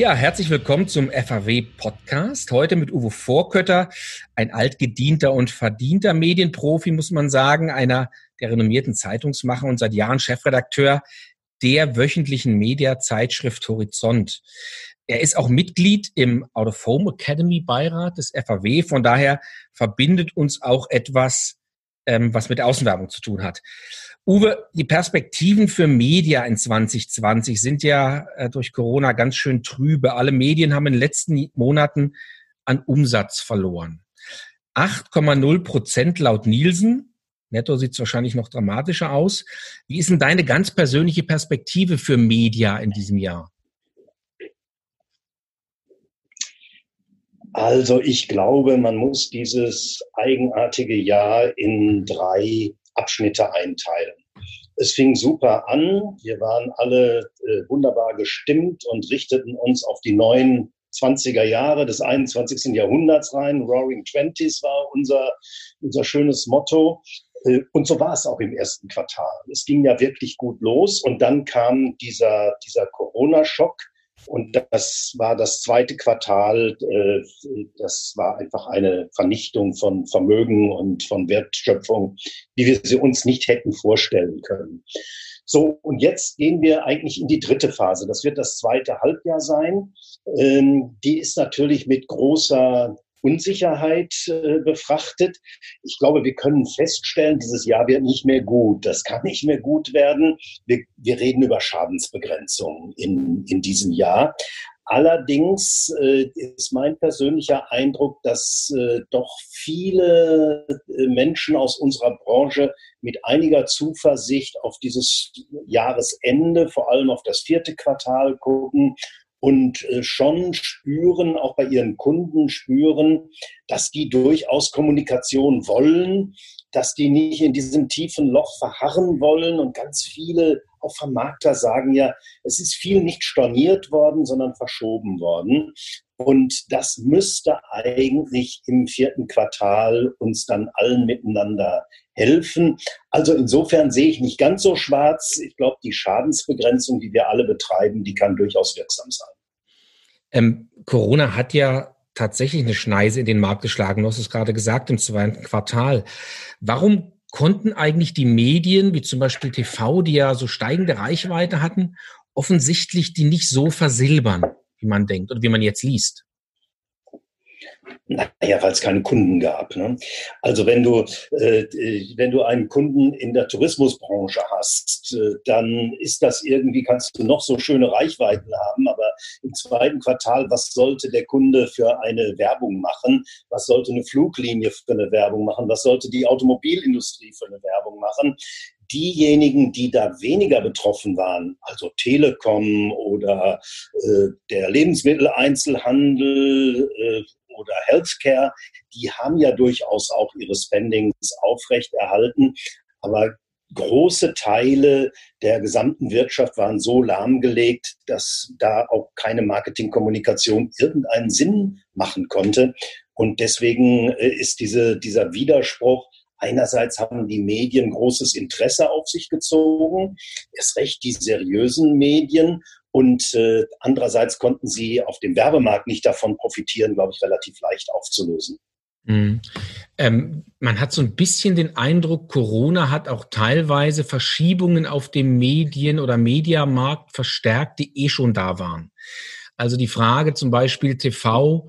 Ja, herzlich willkommen zum FAW-Podcast. Heute mit Uwe Vorkötter, ein altgedienter und verdienter Medienprofi, muss man sagen, einer der renommierten Zeitungsmacher und seit Jahren Chefredakteur der wöchentlichen Mediazeitschrift Horizont. Er ist auch Mitglied im Out of Home Academy Beirat des FAW. Von daher verbindet uns auch etwas, ähm, was mit der Außenwerbung zu tun hat. Uwe, die Perspektiven für Media in 2020 sind ja äh, durch Corona ganz schön trübe. Alle Medien haben in den letzten Monaten an Umsatz verloren. 8,0 Prozent laut Nielsen. Netto sieht es wahrscheinlich noch dramatischer aus. Wie ist denn deine ganz persönliche Perspektive für Media in diesem Jahr? Also ich glaube, man muss dieses eigenartige Jahr in drei Abschnitte einteilen. Es fing super an. Wir waren alle äh, wunderbar gestimmt und richteten uns auf die neuen 20er Jahre des 21. Jahrhunderts rein. Roaring Twenties war unser, unser schönes Motto. Äh, und so war es auch im ersten Quartal. Es ging ja wirklich gut los und dann kam dieser, dieser Corona-Schock und das war das zweite Quartal. Äh, das war einfach eine Vernichtung von Vermögen und von Wertschöpfung, wie wir sie uns nicht hätten vorstellen können. So, und jetzt gehen wir eigentlich in die dritte Phase. Das wird das zweite Halbjahr sein. Ähm, die ist natürlich mit großer Unsicherheit äh, befrachtet. Ich glaube, wir können feststellen, dieses Jahr wird nicht mehr gut. Das kann nicht mehr gut werden. Wir, wir reden über Schadensbegrenzung in, in diesem Jahr. Allerdings äh, ist mein persönlicher Eindruck, dass äh, doch viele äh, Menschen aus unserer Branche mit einiger Zuversicht auf dieses Jahresende, vor allem auf das vierte Quartal gucken und äh, schon spüren, auch bei ihren Kunden spüren, dass die durchaus Kommunikation wollen, dass die nicht in diesem tiefen Loch verharren wollen. Und ganz viele, auch Vermarkter, sagen ja, es ist viel nicht storniert worden, sondern verschoben worden. Und das müsste eigentlich im vierten Quartal uns dann allen miteinander helfen. Also insofern sehe ich nicht ganz so schwarz. Ich glaube, die Schadensbegrenzung, die wir alle betreiben, die kann durchaus wirksam sein. Ähm, Corona hat ja tatsächlich eine Schneise in den Markt geschlagen. Du hast es gerade gesagt, im zweiten Quartal. Warum konnten eigentlich die Medien, wie zum Beispiel TV, die ja so steigende Reichweite hatten, offensichtlich die nicht so versilbern, wie man denkt oder wie man jetzt liest? Naja, weil es keine Kunden gab. Ne? Also wenn du, äh, wenn du einen Kunden in der Tourismusbranche hast, äh, dann ist das irgendwie, kannst du noch so schöne Reichweiten haben, aber im zweiten Quartal, was sollte der Kunde für eine Werbung machen? Was sollte eine Fluglinie für eine Werbung machen? Was sollte die Automobilindustrie für eine Werbung machen? diejenigen, die da weniger betroffen waren, also Telekom oder äh, der Lebensmitteleinzelhandel äh, oder Healthcare, die haben ja durchaus auch ihre Spendings aufrechterhalten. Aber große Teile der gesamten Wirtschaft waren so lahmgelegt, dass da auch keine Marketingkommunikation irgendeinen Sinn machen konnte. Und deswegen äh, ist diese, dieser Widerspruch, einerseits haben die Medien großes Interesse auf sich gezogen, erst recht die seriösen Medien, und äh, andererseits konnten sie auf dem Werbemarkt nicht davon profitieren, glaube ich, relativ leicht aufzulösen. Mhm. Ähm, man hat so ein bisschen den Eindruck, Corona hat auch teilweise Verschiebungen auf dem Medien- oder Mediamarkt verstärkt, die eh schon da waren. Also die Frage zum Beispiel TV,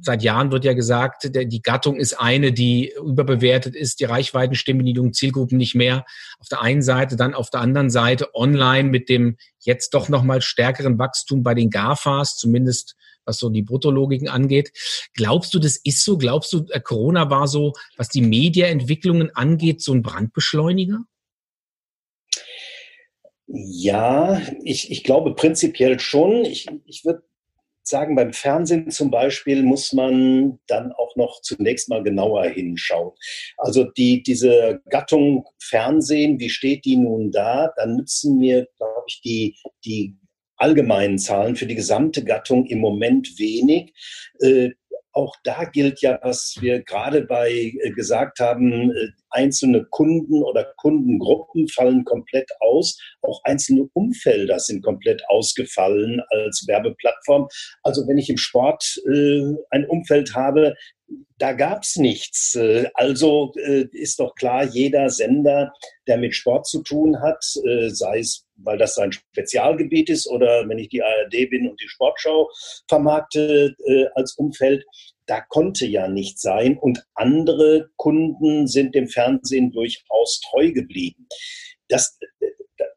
seit Jahren wird ja gesagt, die Gattung ist eine, die überbewertet ist, die Reichweiten stimmen die Zielgruppen nicht mehr. Auf der einen Seite, dann auf der anderen Seite online mit dem jetzt doch nochmal stärkeren Wachstum bei den GAFAs, zumindest was so die Bruttologiken angeht. Glaubst du, das ist so? Glaubst du, äh, Corona war so, was die Mediaentwicklungen angeht, so ein Brandbeschleuniger? Ja, ich, ich glaube prinzipiell schon. Ich, ich würde sagen, beim Fernsehen zum Beispiel muss man dann auch noch zunächst mal genauer hinschauen. Also die, diese Gattung Fernsehen, wie steht die nun da? Dann nützen mir, glaube ich, die, die allgemeinen Zahlen für die gesamte Gattung im Moment wenig. Äh, auch da gilt ja, was wir gerade bei äh, gesagt haben, äh, einzelne Kunden oder Kundengruppen fallen komplett aus. Auch einzelne Umfelder sind komplett ausgefallen als Werbeplattform. Also wenn ich im Sport äh, ein Umfeld habe, da gab's nichts. Äh, also äh, ist doch klar, jeder Sender, der mit Sport zu tun hat, äh, sei es, weil das sein Spezialgebiet ist oder wenn ich die ARD bin und die Sportschau vermarkte als Umfeld, da konnte ja nicht sein. Und andere Kunden sind dem Fernsehen durchaus treu geblieben. Das,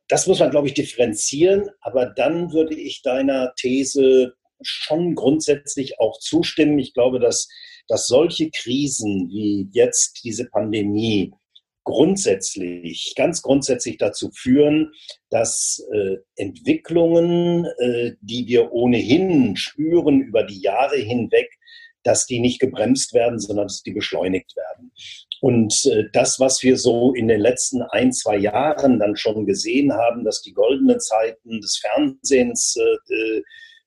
das muss man, glaube ich, differenzieren. Aber dann würde ich deiner These schon grundsätzlich auch zustimmen. Ich glaube, dass dass solche Krisen wie jetzt diese Pandemie grundsätzlich, ganz grundsätzlich dazu führen, dass äh, Entwicklungen, äh, die wir ohnehin spüren über die Jahre hinweg, dass die nicht gebremst werden, sondern dass die beschleunigt werden. Und äh, das, was wir so in den letzten ein, zwei Jahren dann schon gesehen haben, dass die goldenen Zeiten des Fernsehens äh,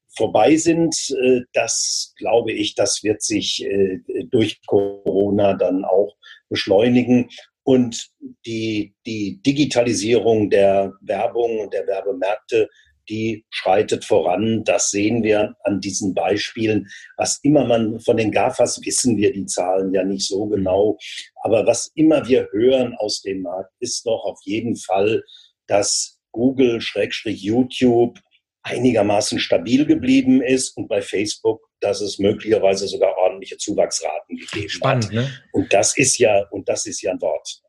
vorbei sind, äh, das glaube ich, das wird sich äh, durch Corona dann auch beschleunigen. Und die, die Digitalisierung der Werbung und der Werbemärkte, die schreitet voran. Das sehen wir an diesen Beispielen. Was immer man von den GAFAs wissen wir die Zahlen ja nicht so genau. Aber was immer wir hören aus dem Markt, ist doch auf jeden Fall, dass Google, Schrägstrich YouTube einigermaßen stabil geblieben ist und bei Facebook, dass es möglicherweise sogar ordentliche Zuwachsraten gegeben Spannend, hat. Ne? Und das ist ja, und das ist ja ein Wort.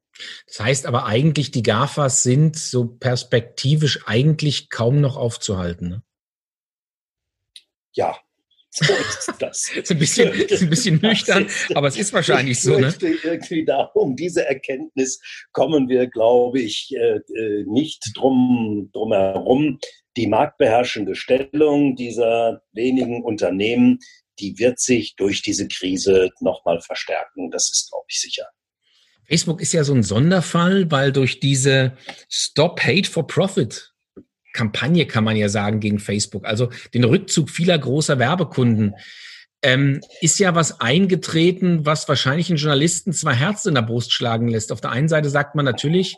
Das heißt aber eigentlich, die GAFAs sind so perspektivisch eigentlich kaum noch aufzuhalten. Ne? Ja, so ist das. ist, ein bisschen, ist ein bisschen nüchtern, aber es ist wahrscheinlich so. Ne? Irgendwie darum, diese Erkenntnis kommen wir, glaube ich, äh, äh, nicht drum, drum herum die marktbeherrschende Stellung dieser wenigen Unternehmen, die wird sich durch diese Krise nochmal verstärken. Das ist, glaube ich, sicher. Facebook ist ja so ein Sonderfall, weil durch diese Stop Hate for Profit Kampagne kann man ja sagen gegen Facebook, also den Rückzug vieler großer Werbekunden, ähm, ist ja was eingetreten, was wahrscheinlich einen Journalisten zwei Herzen in der Brust schlagen lässt. Auf der einen Seite sagt man natürlich,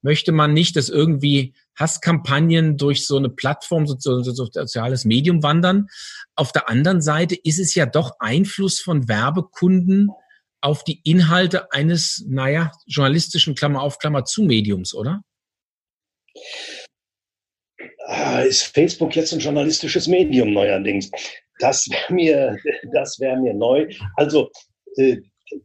möchte man nicht, dass irgendwie Hasskampagnen durch so eine Plattform, so, so, so soziales Medium wandern. Auf der anderen Seite ist es ja doch Einfluss von Werbekunden auf die Inhalte eines, naja, journalistischen Klammer auf Klammer zu Mediums, oder? Ah, ist Facebook jetzt ein journalistisches Medium neuerdings? Das wäre mir, das wäre mir neu. Also äh,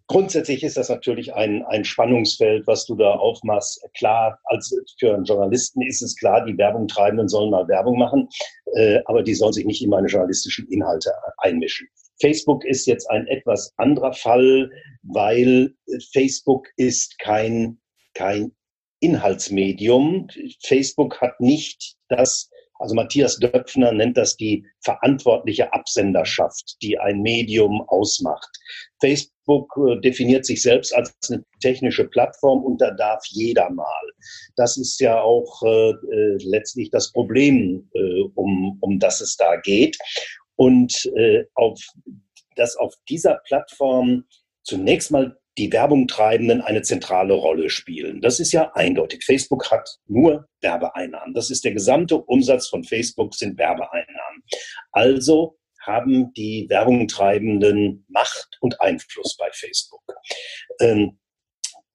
grundsätzlich ist das natürlich ein, ein Spannungsfeld, was du da aufmachst. Klar, als für einen Journalisten ist es klar, die Werbungtreibenden sollen mal Werbung machen, äh, aber die sollen sich nicht in meine journalistischen Inhalte einmischen. Facebook ist jetzt ein etwas anderer Fall, weil Facebook ist kein, kein Inhaltsmedium. Facebook hat nicht das also Matthias Döpfner nennt das die verantwortliche Absenderschaft, die ein Medium ausmacht. Facebook äh, definiert sich selbst als eine technische Plattform und da darf jeder mal. Das ist ja auch äh, äh, letztlich das Problem, äh, um, um das es da geht. Und äh, auf, dass auf dieser Plattform zunächst mal die Werbungtreibenden eine zentrale Rolle spielen. Das ist ja eindeutig. Facebook hat nur Werbeeinnahmen. Das ist der gesamte Umsatz von Facebook sind Werbeeinnahmen. Also haben die Werbungtreibenden Macht und Einfluss bei Facebook. Ähm,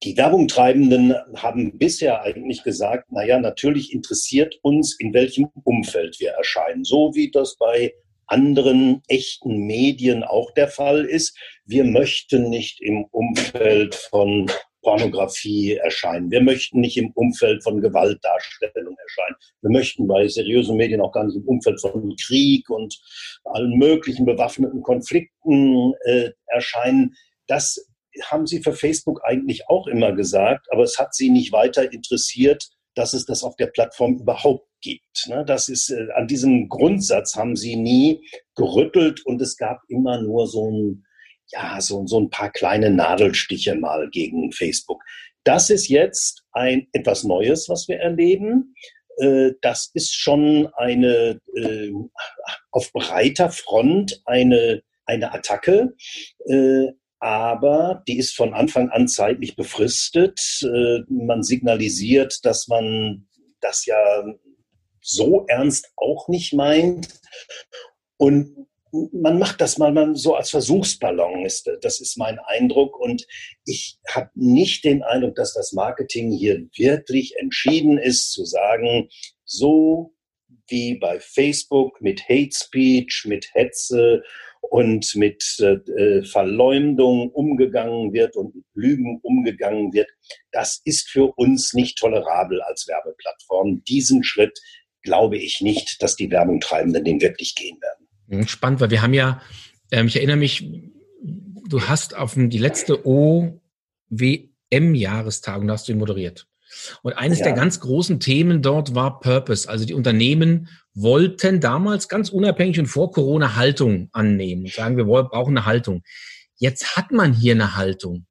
die Werbungtreibenden haben bisher eigentlich gesagt, na ja, natürlich interessiert uns, in welchem Umfeld wir erscheinen. So wie das bei anderen echten Medien auch der Fall ist. Wir möchten nicht im Umfeld von Pornografie erscheinen. Wir möchten nicht im Umfeld von Gewaltdarstellung erscheinen. Wir möchten bei seriösen Medien auch gar nicht im Umfeld von Krieg und allen möglichen bewaffneten Konflikten äh, erscheinen. Das haben sie für Facebook eigentlich auch immer gesagt, aber es hat sie nicht weiter interessiert, dass es das auf der Plattform überhaupt gibt. Ne? Das ist, äh, an diesem Grundsatz haben sie nie gerüttelt und es gab immer nur so ein, ja, so, so ein paar kleine Nadelstiche mal gegen Facebook. Das ist jetzt ein etwas Neues, was wir erleben. Äh, das ist schon eine äh, auf breiter Front eine eine Attacke. Äh, aber die ist von Anfang an zeitlich befristet. Man signalisiert, dass man das ja so ernst auch nicht meint. Und man macht das mal so als Versuchsballon, ist, das ist mein Eindruck. Und ich habe nicht den Eindruck, dass das Marketing hier wirklich entschieden ist, zu sagen, so wie bei Facebook mit Hate Speech, mit Hetze und mit äh, Verleumdung umgegangen wird und mit Lügen umgegangen wird, das ist für uns nicht tolerabel als Werbeplattform. Diesen Schritt glaube ich nicht, dass die Werbungtreibenden den wirklich gehen werden. Spannend, weil wir haben ja, ähm, ich erinnere mich, du hast auf die letzte OWM-Jahrestagung, da hast du moderiert. Und eines ja. der ganz großen Themen dort war Purpose. Also die Unternehmen wollten damals ganz unabhängig und vor Corona Haltung annehmen und sagen, wir brauchen eine Haltung. Jetzt hat man hier eine Haltung.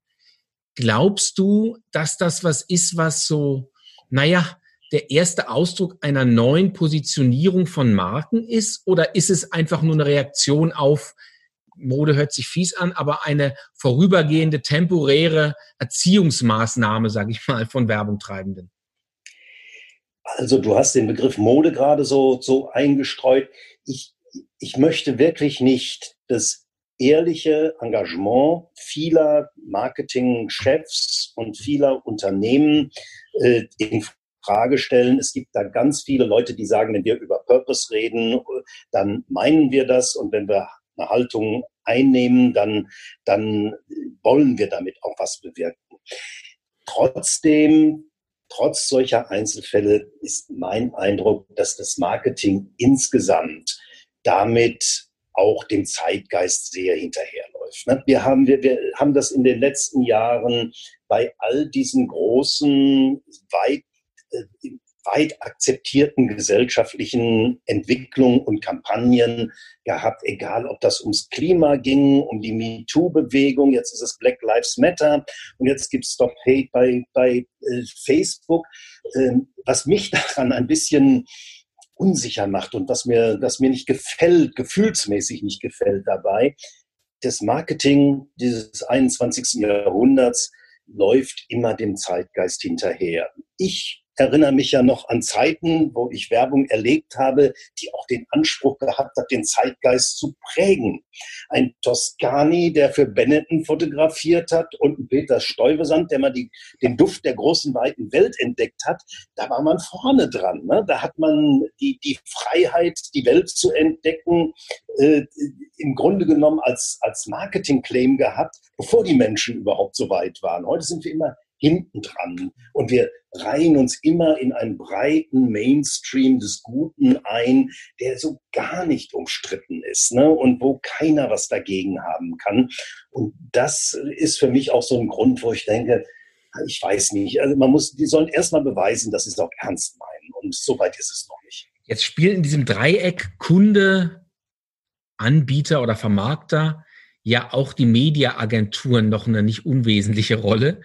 Glaubst du, dass das was ist, was so, naja, der erste Ausdruck einer neuen Positionierung von Marken ist? Oder ist es einfach nur eine Reaktion auf, Mode hört sich fies an, aber eine vorübergehende, temporäre Erziehungsmaßnahme, sage ich mal, von Werbungtreibenden? Also du hast den Begriff Mode gerade so, so eingestreut. Ich, ich möchte wirklich nicht das ehrliche Engagement vieler Marketingchefs und vieler Unternehmen äh, in Frage stellen. Es gibt da ganz viele Leute, die sagen, wenn wir über Purpose reden, dann meinen wir das. Und wenn wir eine Haltung einnehmen, dann, dann wollen wir damit auch was bewirken. Trotzdem, trotz solcher Einzelfälle ist mein Eindruck, dass das Marketing insgesamt damit auch dem Zeitgeist sehr hinterherläuft. Ne? Wir haben, wir, wir haben das in den letzten Jahren bei all diesen großen, weit weit akzeptierten gesellschaftlichen Entwicklungen und Kampagnen gehabt, egal ob das ums Klima ging, um die MeToo-Bewegung, jetzt ist es Black Lives Matter und jetzt gibt es Stop Hate bei, bei äh, Facebook. Ähm, was mich daran ein bisschen unsicher macht und was mir, das mir nicht gefällt, gefühlsmäßig nicht gefällt dabei, das Marketing dieses 21. Jahrhunderts läuft immer dem Zeitgeist hinterher. Ich erinnere mich ja noch an Zeiten, wo ich Werbung erlebt habe, die auch den Anspruch gehabt hat, den Zeitgeist zu prägen. Ein Toscani, der für Benetton fotografiert hat und ein Peter Stuyvesant, der mal die, den Duft der großen, weiten Welt entdeckt hat, da war man vorne dran. Ne? Da hat man die, die Freiheit, die Welt zu entdecken, äh, im Grunde genommen als, als Marketing-Claim gehabt, bevor die Menschen überhaupt so weit waren. Heute sind wir immer hinten dran. Und wir reihen uns immer in einen breiten Mainstream des Guten ein, der so gar nicht umstritten ist ne? und wo keiner was dagegen haben kann. Und das ist für mich auch so ein Grund, wo ich denke, ich weiß nicht, also man muss, die sollen erstmal beweisen, dass sie es auch ernst meinen. Und so weit ist es noch nicht. Jetzt spielt in diesem Dreieck Kunde, Anbieter oder Vermarkter ja auch die Mediaagenturen noch eine nicht unwesentliche Rolle,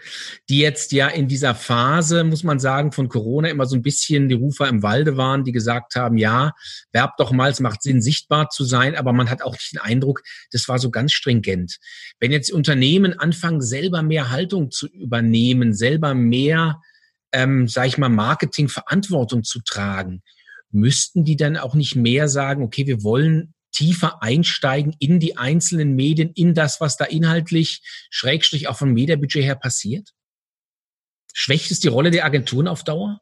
die jetzt ja in dieser Phase, muss man sagen, von Corona immer so ein bisschen die Rufer im Walde waren, die gesagt haben, ja, werb doch mal, es macht Sinn, sichtbar zu sein, aber man hat auch nicht den Eindruck, das war so ganz stringent. Wenn jetzt Unternehmen anfangen, selber mehr Haltung zu übernehmen, selber mehr, ähm, sage ich mal, Marketingverantwortung zu tragen, müssten die dann auch nicht mehr sagen, okay, wir wollen tiefer einsteigen in die einzelnen Medien, in das, was da inhaltlich, schrägstrich auch vom Mediabudget her passiert? Schwächt es die Rolle der Agenturen auf Dauer?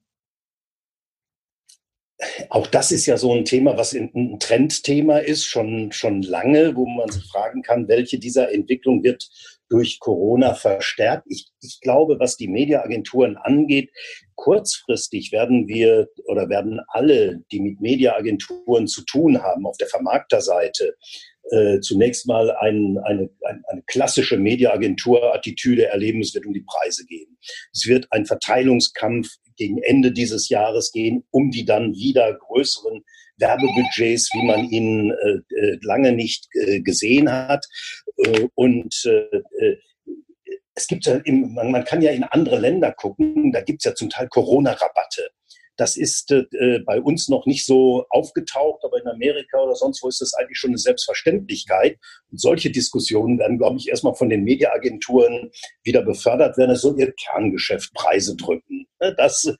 Auch das ist ja so ein Thema, was ein Trendthema ist, schon, schon lange, wo man sich fragen kann, welche dieser Entwicklung wird durch Corona verstärkt. Ich, ich glaube, was die Mediaagenturen angeht, kurzfristig werden wir oder werden alle, die mit Mediaagenturen zu tun haben, auf der Vermarkterseite, äh, zunächst mal ein, eine, ein, eine klassische Mediaagentur-Attitüde erleben. Es wird um die Preise gehen. Es wird ein Verteilungskampf gegen Ende dieses Jahres gehen, um die dann wieder größeren Werbebudgets, wie man ihn äh, äh lange nicht äh, gesehen hat. Äh, und äh, äh, es gibt ja, im, man, kann ja in andere Länder gucken, da gibt es ja zum Teil Corona-Rabatte Das ist äh, bei uns noch nicht so aufgetaucht, aber in Amerika oder sonst wo ist das eigentlich schon eine Selbstverständlichkeit. Und solche Diskussionen werden, glaube ich, erstmal von den Mediaagenturen wieder befördert werden. Es soll ihr Kerngeschäft Preise drücken. Ne, das,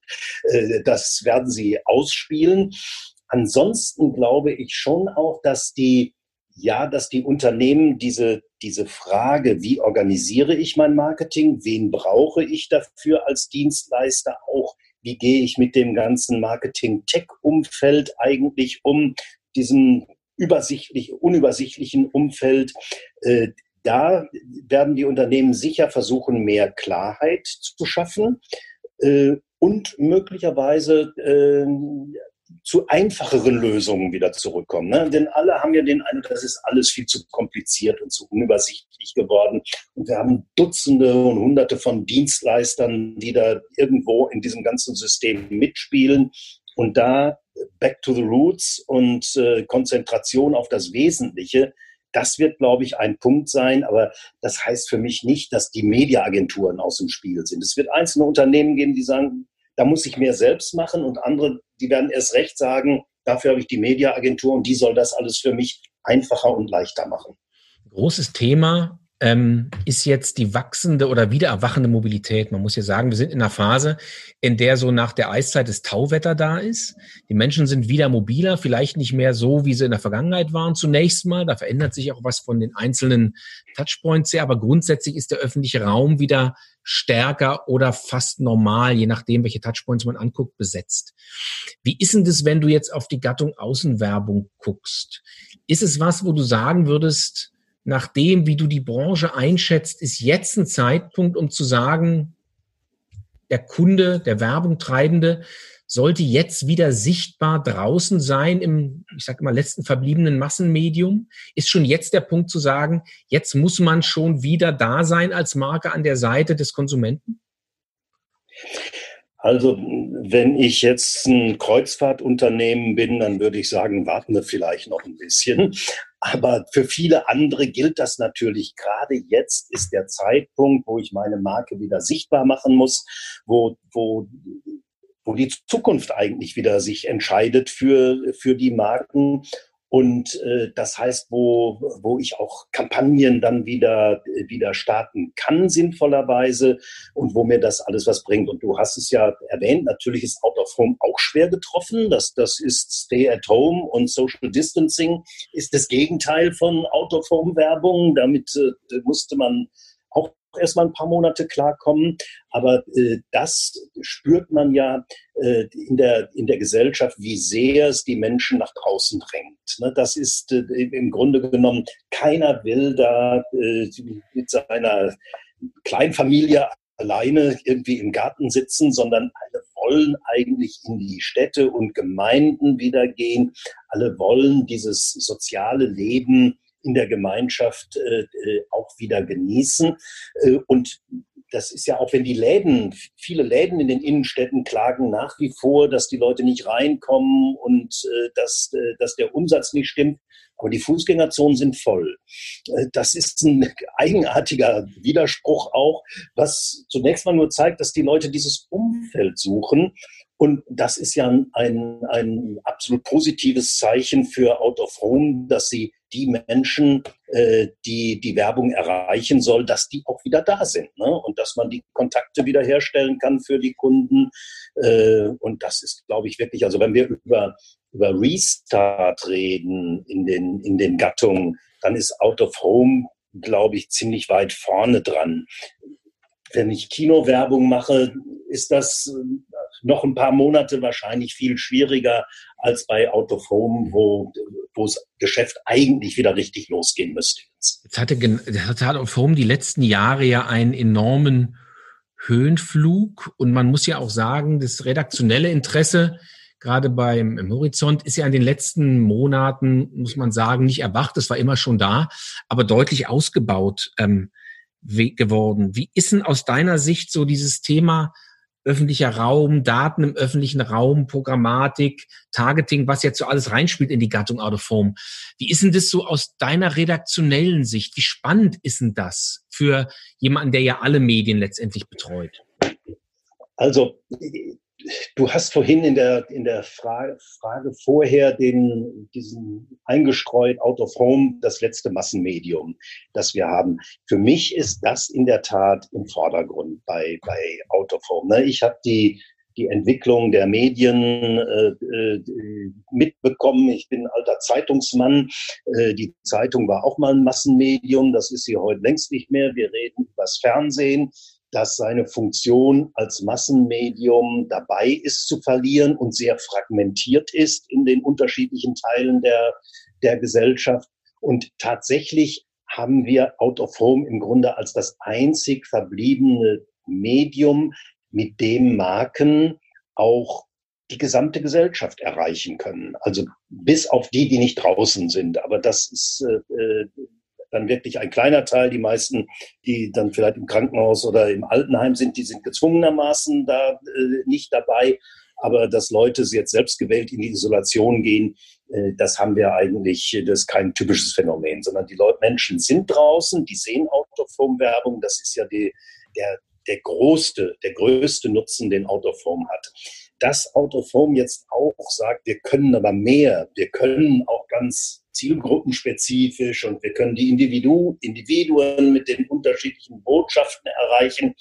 äh, das werden sie ausspielen. Ansonsten glaube ich schon auch, dass die ja, dass die Unternehmen diese, diese Frage, wie organisiere ich mein Marketing, wen brauche ich dafür als Dienstleister, auch wie gehe ich mit dem ganzen Marketing-Tech-Umfeld eigentlich um, diesem übersichtlich, unübersichtlichen Umfeld, äh, da werden die Unternehmen sicher versuchen, mehr Klarheit zu schaffen äh, und möglicherweise äh, zu einfacheren Lösungen wieder zurückkommen. Ne? Denn alle haben ja den Eindruck, das ist alles viel zu kompliziert und zu unübersichtlich geworden. Und wir haben Dutzende und Hunderte von Dienstleistern, die da irgendwo in diesem ganzen System mitspielen. Und da Back to the Roots und äh, Konzentration auf das Wesentliche, das wird, glaube ich, ein Punkt sein. Aber das heißt für mich nicht, dass die Mediaagenturen aus dem Spiel sind. Es wird einzelne Unternehmen geben, die sagen, da muss ich mehr selbst machen und andere, die werden erst recht sagen, dafür habe ich die Mediaagentur und die soll das alles für mich einfacher und leichter machen. Großes Thema ähm, ist jetzt die wachsende oder wieder erwachende Mobilität. Man muss ja sagen, wir sind in einer Phase, in der so nach der Eiszeit das Tauwetter da ist. Die Menschen sind wieder mobiler, vielleicht nicht mehr so, wie sie in der Vergangenheit waren zunächst mal. Da verändert sich auch was von den einzelnen Touchpoints her, aber grundsätzlich ist der öffentliche Raum wieder stärker oder fast normal, je nachdem, welche Touchpoints man anguckt, besetzt. Wie ist denn das, wenn du jetzt auf die Gattung Außenwerbung guckst? Ist es was, wo du sagen würdest, nach dem, wie du die Branche einschätzt, ist jetzt ein Zeitpunkt, um zu sagen, der Kunde, der Werbungtreibende sollte jetzt wieder sichtbar draußen sein im, ich sage mal, letzten verbliebenen Massenmedium? Ist schon jetzt der Punkt zu sagen, jetzt muss man schon wieder da sein als Marke an der Seite des Konsumenten? Also, wenn ich jetzt ein Kreuzfahrtunternehmen bin, dann würde ich sagen, warten wir vielleicht noch ein bisschen. Aber für viele andere gilt das natürlich. Gerade jetzt ist der Zeitpunkt, wo ich meine Marke wieder sichtbar machen muss, wo, wo, wo die Zukunft eigentlich wieder sich entscheidet für, für die Marken. Und äh, das heißt, wo, wo ich auch Kampagnen dann wieder, wieder starten kann, sinnvollerweise, und wo mir das alles was bringt. Und du hast es ja erwähnt, natürlich ist Out of Home auch schwer getroffen. Das, das ist Stay at Home und Social Distancing ist das Gegenteil von Out of Home Werbung. Damit äh, musste man auch erstmal ein paar Monate klarkommen. Aber äh, das spürt man ja äh, in, der, in der Gesellschaft, wie sehr es die Menschen nach draußen drängt. Ne? Das ist äh, im Grunde genommen, keiner will da äh, mit seiner Kleinfamilie alleine irgendwie im Garten sitzen, sondern alle wollen eigentlich in die Städte und Gemeinden wieder gehen. Alle wollen dieses soziale Leben in der Gemeinschaft äh, äh, auch wieder genießen. Äh, und das ist ja auch, wenn die Läden, viele Läden in den Innenstädten klagen nach wie vor, dass die Leute nicht reinkommen und dass, dass der Umsatz nicht stimmt. Aber die Fußgängerzonen sind voll. Das ist ein eigenartiger Widerspruch auch, was zunächst mal nur zeigt, dass die Leute dieses Umfeld suchen und das ist ja ein, ein absolut positives Zeichen für Out of Home, dass sie die Menschen, äh, die die Werbung erreichen soll, dass die auch wieder da sind. Ne? Und dass man die Kontakte wiederherstellen kann für die Kunden. Äh, und das ist, glaube ich, wirklich, also wenn wir über, über Restart reden in den, in den Gattungen, dann ist Out of Home, glaube ich, ziemlich weit vorne dran. Wenn ich Kinowerbung mache, ist das noch ein paar Monate wahrscheinlich viel schwieriger als bei Out of Home, wo, wo das Geschäft eigentlich wieder richtig losgehen müsste. Jetzt hatte, hatte of Home die letzten Jahre ja einen enormen Höhenflug und man muss ja auch sagen, das redaktionelle Interesse gerade beim im Horizont ist ja in den letzten Monaten, muss man sagen, nicht erwacht. Es war immer schon da, aber deutlich ausgebaut ähm, geworden. Wie ist denn aus deiner Sicht so dieses Thema öffentlicher Raum, Daten im öffentlichen Raum, Programmatik, Targeting, was jetzt so alles reinspielt in die Gattung Out of Home. Wie ist denn das so aus deiner redaktionellen Sicht? Wie spannend ist denn das für jemanden, der ja alle Medien letztendlich betreut? Also du hast vorhin in der, in der Frage, Frage vorher den, diesen eingestreut Out of Home, das letzte Massenmedium, das wir haben. Für mich ist das in der Tat im Vordergrund bei, bei Out of Home. Ne? Ich habe die, die Entwicklung der Medien äh, äh, mitbekommen. Ich bin alter Zeitungsmann. Äh, die Zeitung war auch mal ein Massenmedium. Das ist sie heute längst nicht mehr. Wir reden über das Fernsehen dass seine Funktion als Massenmedium dabei ist zu verlieren und sehr fragmentiert ist in den unterschiedlichen Teilen der, der Gesellschaft. Und tatsächlich haben wir Out of Home im Grunde als das einzig verbliebene Medium, mit dem Marken auch die gesamte Gesellschaft erreichen können. Also bis auf die, die nicht draußen sind. Aber das ist äh, äh dann wirklich ein kleiner Teil. Die meisten, die dann vielleicht im Krankenhaus oder im Altenheim sind, die sind gezwungenermaßen da äh, nicht dabei. Aber dass Leute jetzt selbstgewählt in die Isolation gehen, äh, das haben wir eigentlich, das ist kein typisches Phänomen, sondern die Leute, Menschen sind draußen, die sehen Autoform-Werbung. Das ist ja die, der, der größte, der größte Nutzen, den Autoform hat. Dass Autoform jetzt auch sagt, wir können aber mehr, wir können auch ganz zielgruppenspezifisch und wir können die Individu Individuen mit den unterschiedlichen Botschaften erreichen,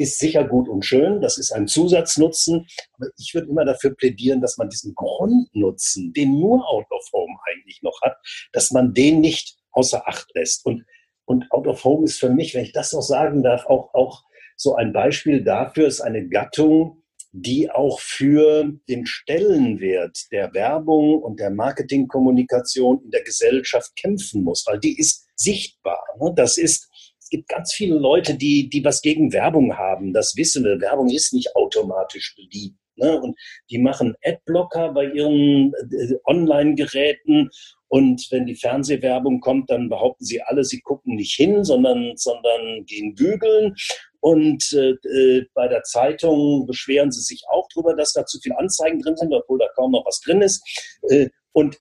ist sicher gut und schön. Das ist ein Zusatznutzen. Aber ich würde immer dafür plädieren, dass man diesen Grundnutzen, den nur Out of Home eigentlich noch hat, dass man den nicht außer Acht lässt. Und, und Out of Home ist für mich, wenn ich das noch sagen darf, auch, auch so ein Beispiel dafür, ist eine Gattung, die auch für den Stellenwert der Werbung und der Marketingkommunikation in der Gesellschaft kämpfen muss, weil die ist sichtbar. Ne? Das ist, es gibt ganz viele Leute, die, die was gegen Werbung haben. Das wissen wir. Werbung ist nicht automatisch beliebt. Ne? Und die machen Adblocker bei ihren äh, Online-Geräten und wenn die Fernsehwerbung kommt, dann behaupten sie alle, sie gucken nicht hin, sondern, sondern gehen bügeln. Und äh, äh, bei der Zeitung beschweren sie sich auch darüber, dass da zu viele Anzeigen drin sind, obwohl da kaum noch was drin ist. Äh, und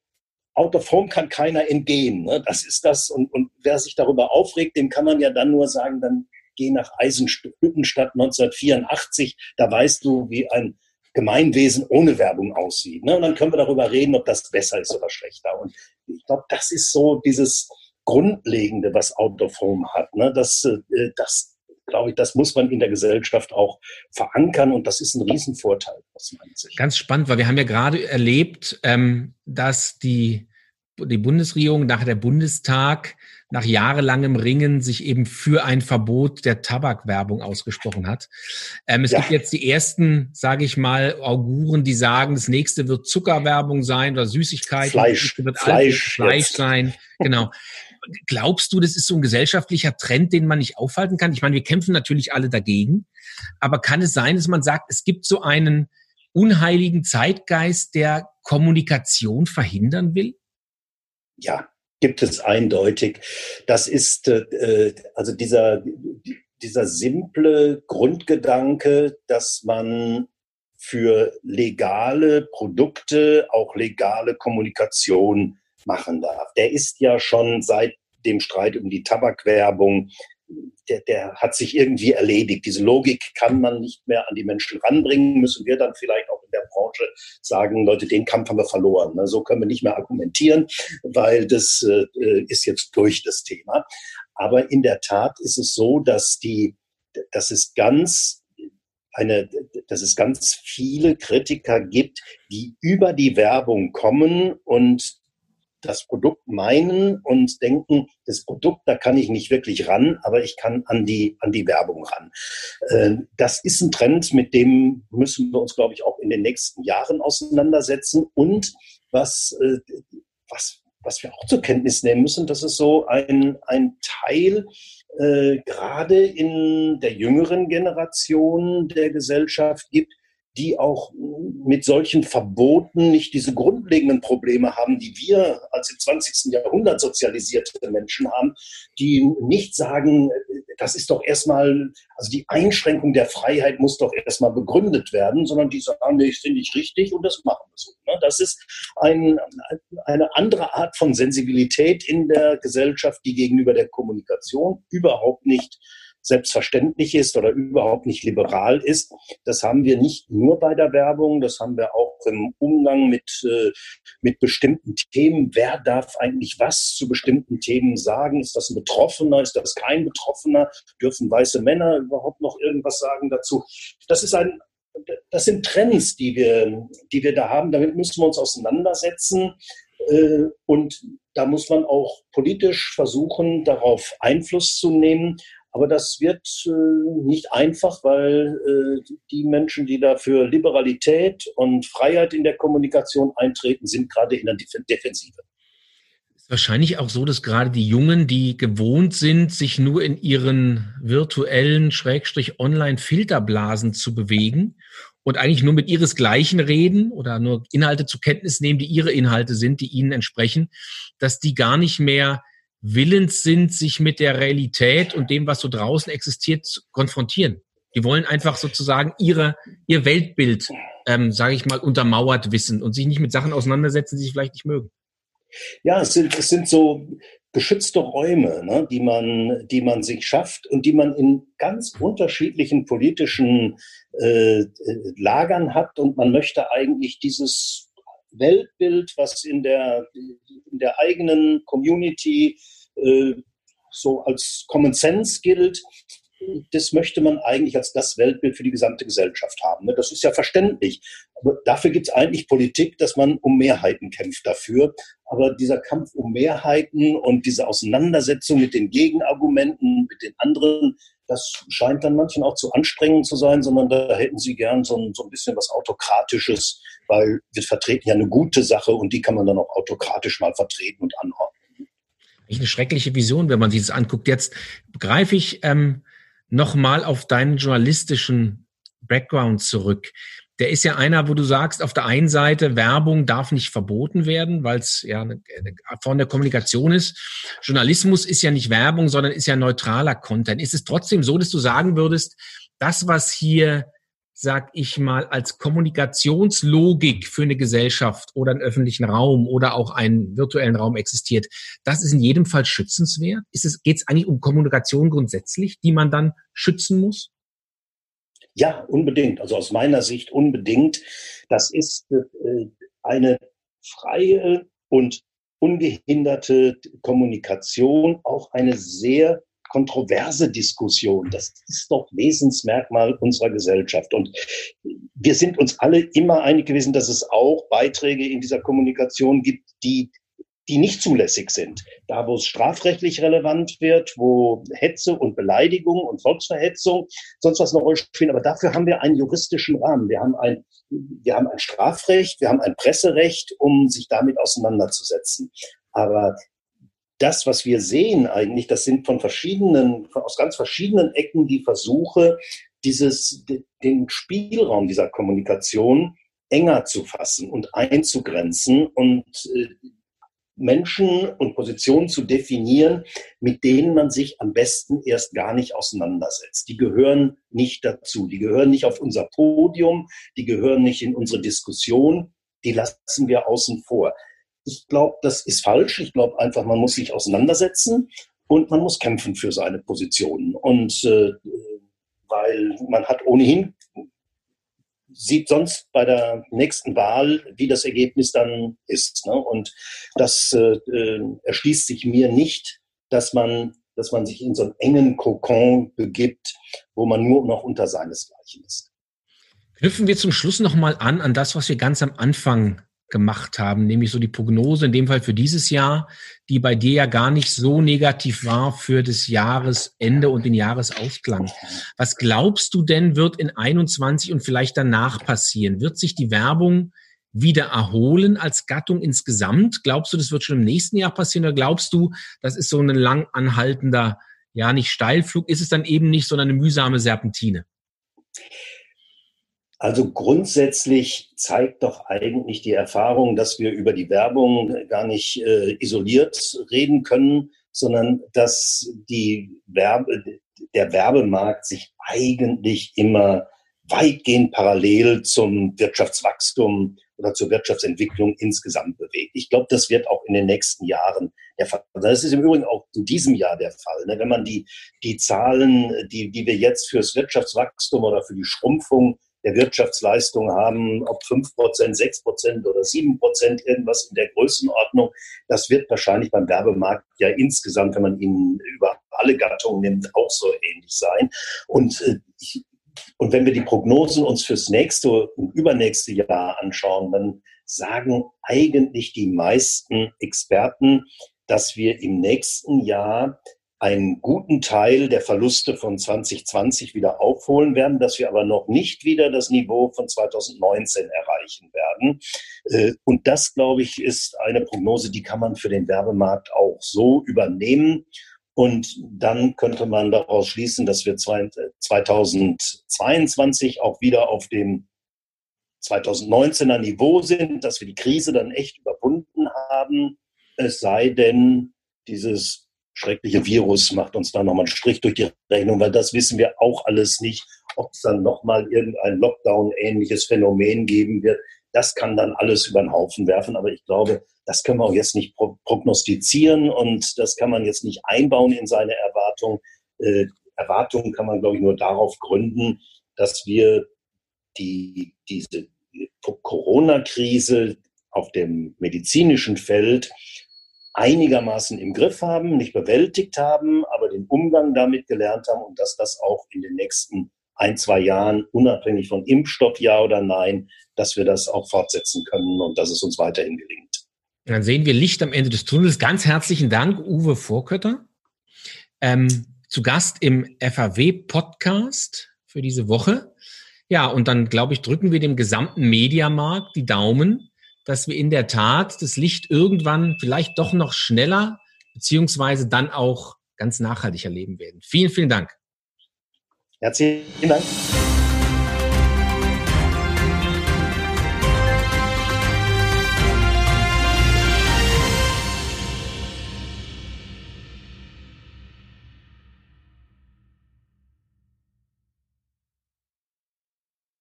out of home kann keiner entgehen. Ne? Das ist das. Und, und wer sich darüber aufregt, dem kann man ja dann nur sagen, dann geh nach Eisenhüttenstadt 1984. Da weißt du, wie ein Gemeinwesen ohne Werbung aussieht. Ne? Und dann können wir darüber reden, ob das besser ist oder schlechter. Und ich glaube, das ist so dieses Grundlegende, was Out of Home hat. Ne? Das, äh, das glaube ich, das muss man in der Gesellschaft auch verankern und das ist ein Riesenvorteil aus meiner Sicht. Ganz spannend, weil wir haben ja gerade erlebt, ähm, dass die, die Bundesregierung nach der Bundestag nach jahrelangem Ringen sich eben für ein Verbot der Tabakwerbung ausgesprochen hat. Ähm, es ja. gibt jetzt die ersten, sage ich mal, Auguren, die sagen, das nächste wird Zuckerwerbung sein oder Süßigkeiten. Fleisch. Wird Fleisch, Fleisch sein. Genau. Glaubst du, das ist so ein gesellschaftlicher Trend, den man nicht aufhalten kann? Ich meine, wir kämpfen natürlich alle dagegen, aber kann es sein, dass man sagt, es gibt so einen unheiligen Zeitgeist, der Kommunikation verhindern will? Ja, gibt es eindeutig. Das ist äh, also dieser, dieser simple Grundgedanke, dass man für legale Produkte auch legale Kommunikation machen darf. Der ist ja schon seit dem Streit um die Tabakwerbung der, der hat sich irgendwie erledigt. Diese Logik kann man nicht mehr an die Menschen ranbringen, müssen wir dann vielleicht auch in der Branche sagen, Leute, den Kampf haben wir verloren. Ne? So können wir nicht mehr argumentieren, weil das äh, ist jetzt durch das Thema. Aber in der Tat ist es so, dass die, dass es ganz eine, dass es ganz viele Kritiker gibt, die über die Werbung kommen und das Produkt meinen und denken, das Produkt, da kann ich nicht wirklich ran, aber ich kann an die, an die Werbung ran. Äh, das ist ein Trend, mit dem müssen wir uns, glaube ich, auch in den nächsten Jahren auseinandersetzen. Und was, äh, was, was wir auch zur Kenntnis nehmen müssen, dass es so ein, ein Teil äh, gerade in der jüngeren Generation der Gesellschaft gibt, die auch mit solchen Verboten nicht diese grundlegenden Probleme haben, die wir als im 20. Jahrhundert sozialisierte Menschen haben, die nicht sagen, das ist doch erstmal, also die Einschränkung der Freiheit muss doch erstmal begründet werden, sondern die sagen, nee, finde ich richtig und das machen wir so. Ne? Das ist ein, eine andere Art von Sensibilität in der Gesellschaft, die gegenüber der Kommunikation überhaupt nicht selbstverständlich ist oder überhaupt nicht liberal ist. Das haben wir nicht nur bei der Werbung, das haben wir auch im Umgang mit, äh, mit bestimmten Themen. Wer darf eigentlich was zu bestimmten Themen sagen? Ist das ein Betroffener? Ist das kein Betroffener? Dürfen weiße Männer überhaupt noch irgendwas sagen dazu? Das ist ein, das sind Trends, die wir, die wir da haben. Damit müssen wir uns auseinandersetzen. Äh, und da muss man auch politisch versuchen, darauf Einfluss zu nehmen. Aber das wird äh, nicht einfach, weil äh, die Menschen, die da für Liberalität und Freiheit in der Kommunikation eintreten, sind gerade in der Defensive. Ist wahrscheinlich auch so, dass gerade die Jungen, die gewohnt sind, sich nur in ihren virtuellen Schrägstrich Online-Filterblasen zu bewegen und eigentlich nur mit ihresgleichen reden oder nur Inhalte zur Kenntnis nehmen, die ihre Inhalte sind, die ihnen entsprechen, dass die gar nicht mehr willens sind, sich mit der Realität und dem, was so draußen existiert, zu konfrontieren. Die wollen einfach sozusagen ihre, ihr Weltbild, ähm, sage ich mal, untermauert wissen und sich nicht mit Sachen auseinandersetzen, die sie vielleicht nicht mögen. Ja, es sind, es sind so geschützte Räume, ne, die, man, die man sich schafft und die man in ganz unterschiedlichen politischen äh, Lagern hat. Und man möchte eigentlich dieses Weltbild, was in der, in der eigenen Community äh, so als Common Sense gilt, das möchte man eigentlich als das Weltbild für die gesamte Gesellschaft haben. Ne? Das ist ja verständlich. Aber dafür gibt es eigentlich Politik, dass man um Mehrheiten kämpft dafür. Aber dieser Kampf um Mehrheiten und diese Auseinandersetzung mit den Gegenargumenten, mit den anderen, das scheint dann manchen auch zu anstrengend zu sein, sondern da hätten sie gern so ein, so ein bisschen was Autokratisches, weil wir vertreten ja eine gute Sache und die kann man dann auch autokratisch mal vertreten und anordnen. Eine schreckliche Vision, wenn man sich das anguckt. Jetzt begreife ich ähm, nochmal auf deinen journalistischen Background zurück. Der ist ja einer, wo du sagst, auf der einen Seite, Werbung darf nicht verboten werden, weil es ja eine, Form der Kommunikation ist. Journalismus ist ja nicht Werbung, sondern ist ja neutraler Content. Ist es trotzdem so, dass du sagen würdest, das, was hier sag ich mal, als Kommunikationslogik für eine Gesellschaft oder einen öffentlichen Raum oder auch einen virtuellen Raum existiert, das ist in jedem Fall schützenswert? Geht es eigentlich um Kommunikation grundsätzlich, die man dann schützen muss? Ja, unbedingt. Also aus meiner Sicht unbedingt. Das ist äh, eine freie und ungehinderte Kommunikation, auch eine sehr kontroverse Diskussion. Das ist doch Wesensmerkmal unserer Gesellschaft. Und wir sind uns alle immer einig gewesen, dass es auch Beiträge in dieser Kommunikation gibt, die die nicht zulässig sind. Da, wo es strafrechtlich relevant wird, wo Hetze und Beleidigung und Volksverhetzung sonst was eine Rolle spielen. Aber dafür haben wir einen juristischen Rahmen. Wir haben ein, wir haben ein Strafrecht, wir haben ein Presserecht, um sich damit auseinanderzusetzen. Aber das, was wir sehen eigentlich, das sind von verschiedenen, aus ganz verschiedenen Ecken die Versuche, dieses, den Spielraum dieser Kommunikation enger zu fassen und einzugrenzen und äh, Menschen und Positionen zu definieren, mit denen man sich am besten erst gar nicht auseinandersetzt. Die gehören nicht dazu. Die gehören nicht auf unser Podium. Die gehören nicht in unsere Diskussion. Die lassen wir außen vor. Ich glaube, das ist falsch. Ich glaube einfach, man muss sich auseinandersetzen und man muss kämpfen für seine Positionen. Und äh, weil man hat ohnehin sieht sonst bei der nächsten Wahl, wie das Ergebnis dann ist. Ne? Und das äh, äh, erschließt sich mir nicht, dass man, dass man sich in so einen engen Kokon begibt, wo man nur noch unter seinesgleichen ist. Knüpfen wir zum Schluss nochmal an, an das, was wir ganz am Anfang gemacht haben, nämlich so die Prognose in dem Fall für dieses Jahr, die bei dir ja gar nicht so negativ war für das Jahresende und den Jahresausklang. Was glaubst du denn wird in 21 und vielleicht danach passieren? Wird sich die Werbung wieder erholen als Gattung insgesamt? Glaubst du, das wird schon im nächsten Jahr passieren oder glaubst du, das ist so ein lang anhaltender, ja nicht Steilflug, ist es dann eben nicht, sondern eine mühsame Serpentine? Also grundsätzlich zeigt doch eigentlich die Erfahrung, dass wir über die Werbung gar nicht äh, isoliert reden können, sondern dass die Werbe, der Werbemarkt sich eigentlich immer weitgehend parallel zum Wirtschaftswachstum oder zur Wirtschaftsentwicklung insgesamt bewegt. Ich glaube, das wird auch in den nächsten Jahren der Fall. Das ist im Übrigen auch in diesem Jahr der Fall. Ne? Wenn man die, die Zahlen, die, die wir jetzt fürs Wirtschaftswachstum oder für die Schrumpfung der Wirtschaftsleistung haben, ob fünf Prozent, sechs Prozent oder sieben Prozent, irgendwas in der Größenordnung. Das wird wahrscheinlich beim Werbemarkt ja insgesamt, wenn man ihn über alle Gattungen nimmt, auch so ähnlich sein. Und äh, und wenn wir die Prognosen uns fürs nächste und übernächste Jahr anschauen, dann sagen eigentlich die meisten Experten, dass wir im nächsten Jahr einen guten Teil der Verluste von 2020 wieder aufholen werden, dass wir aber noch nicht wieder das Niveau von 2019 erreichen werden. Äh, und das, glaube ich, ist eine Prognose, die kann man für den Werbemarkt auch so übernehmen. Und dann könnte man daraus schließen, dass wir 2022 auch wieder auf dem 2019er Niveau sind, dass wir die Krise dann echt überwunden haben. Es sei denn, dieses schreckliche Virus macht uns da nochmal einen Strich durch die Rechnung, weil das wissen wir auch alles nicht, ob es dann nochmal irgendein Lockdown-ähnliches Phänomen geben wird. Das kann dann alles über den Haufen werfen. Aber ich glaube, das können wir auch jetzt nicht prognostizieren und das kann man jetzt nicht einbauen in seine Erwartung. Äh, Erwartungen kann man, glaube ich, nur darauf gründen, dass wir die, diese Corona-Krise auf dem medizinischen Feld einigermaßen im Griff haben, nicht bewältigt haben, aber den Umgang damit gelernt haben und dass das auch in den nächsten ein, zwei Jahren, unabhängig von Impfstoff, ja oder nein, dass wir das auch fortsetzen können und dass es uns weiterhin gelingt. Dann sehen wir Licht am Ende des Tunnels. Ganz herzlichen Dank, Uwe Vorkötter. Ähm, zu Gast im FAW-Podcast für diese Woche. Ja, und dann, glaube ich, drücken wir dem gesamten Mediamarkt die Daumen, dass wir in der Tat das Licht irgendwann vielleicht doch noch schneller beziehungsweise dann auch ganz nachhaltig erleben werden. Vielen, vielen Dank. Herzlichen Dank.